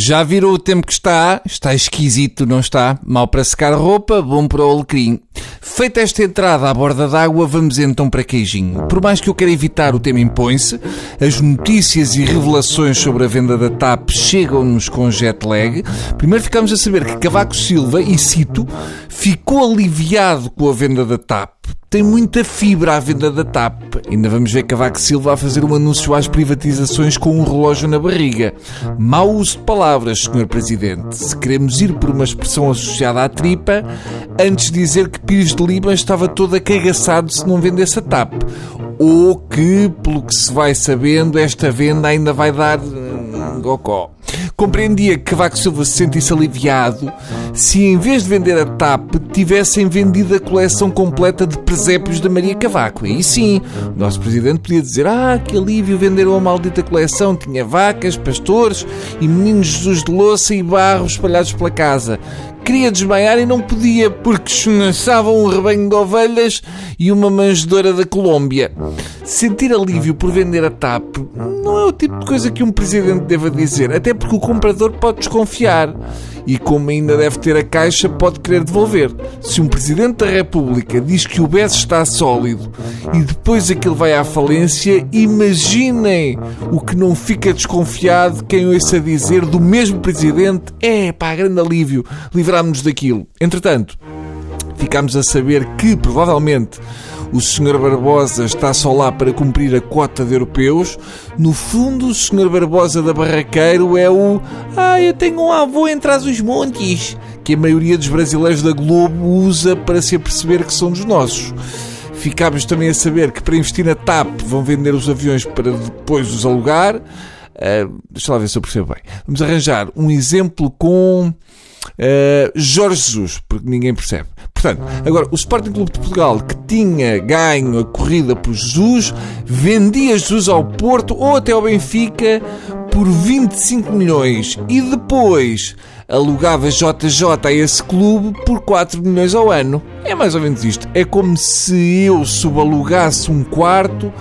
Já viram o tempo que está? Está esquisito, não está? Mal para secar roupa, bom para o alecrim. Feita esta entrada à borda d'água, vamos então para queijinho. Por mais que eu queira evitar, o tema impõe-se. As notícias e revelações sobre a venda da TAP chegam-nos com jet lag. Primeiro ficamos a saber que Cavaco Silva, e cito, ficou aliviado com a venda da TAP tem muita fibra à venda da TAP. Ainda vamos ver Cavaco Silva a fazer um anúncio às privatizações com um relógio na barriga. Mau uso de palavras, Sr. Presidente. Se queremos ir por uma expressão associada à tripa, antes dizer que Pires de Lima estava todo acagaçado se não vendesse a TAP. Ou que, pelo que se vai sabendo, esta venda ainda vai dar... Hum, gocó. Compreendia que Cavaco Silva se sentisse aliviado se, em vez de vender a TAP, tivessem vendido a coleção completa de presépios da Maria Cavaco. E sim, o nosso presidente podia dizer: Ah, que alívio venderam a maldita coleção. Tinha vacas, pastores e meninos Jesus de louça e barro espalhados pela casa queria desmaiar e não podia, porque esfumaçavam um rebanho de ovelhas e uma manjedora da Colômbia. Sentir alívio por vender a TAP o tipo de coisa que um presidente deva dizer, até porque o comprador pode desconfiar e, como ainda deve ter a caixa, pode querer devolver. Se um Presidente da República diz que o BES está sólido e depois aquilo vai à falência, imaginem o que não fica desconfiado quem ouça dizer do mesmo Presidente: é pá, grande alívio, livrámos-nos daquilo. Entretanto, ficámos a saber que, provavelmente, o Sr. Barbosa está só lá para cumprir a cota de europeus. No fundo, o Sr. Barbosa da Barraqueiro é o Ah, eu tenho um avô em trás os montes, que a maioria dos brasileiros da Globo usa para se aperceber que são dos nossos. Ficámos também a saber que para investir na TAP vão vender os aviões para depois os alugar. Uh, deixa lá ver se eu percebo bem. Vamos arranjar um exemplo com uh, Jorge Jesus, porque ninguém percebe. Portanto, agora, o Sporting Clube de Portugal, que tinha ganho a corrida por Jesus, vendia Jesus ao Porto ou até ao Benfica por 25 milhões e depois alugava JJ a esse clube por 4 milhões ao ano. É mais ou menos isto. É como se eu subalugasse um quarto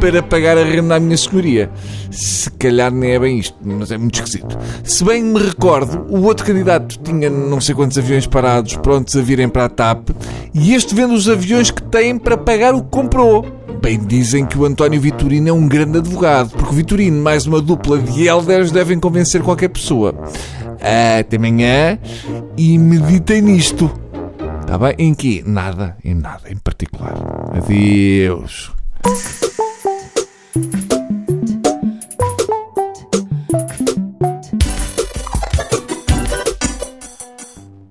para pagar a renda à minha senhoria. Se calhar nem é bem isto, mas é muito esquisito. Se bem me recordo, o outro candidato tinha não sei quantos aviões parados prontos a virem para a TAP e este vende os aviões que tem para pagar o que comprou. Bem, dizem que o António Vitorino é um grande advogado, porque o Vitorino mais uma dupla de elders devem convencer qualquer pessoa. Até amanhã e meditem nisto. Está bem? Em que? Nada, em nada em particular. Adeus. Thank you.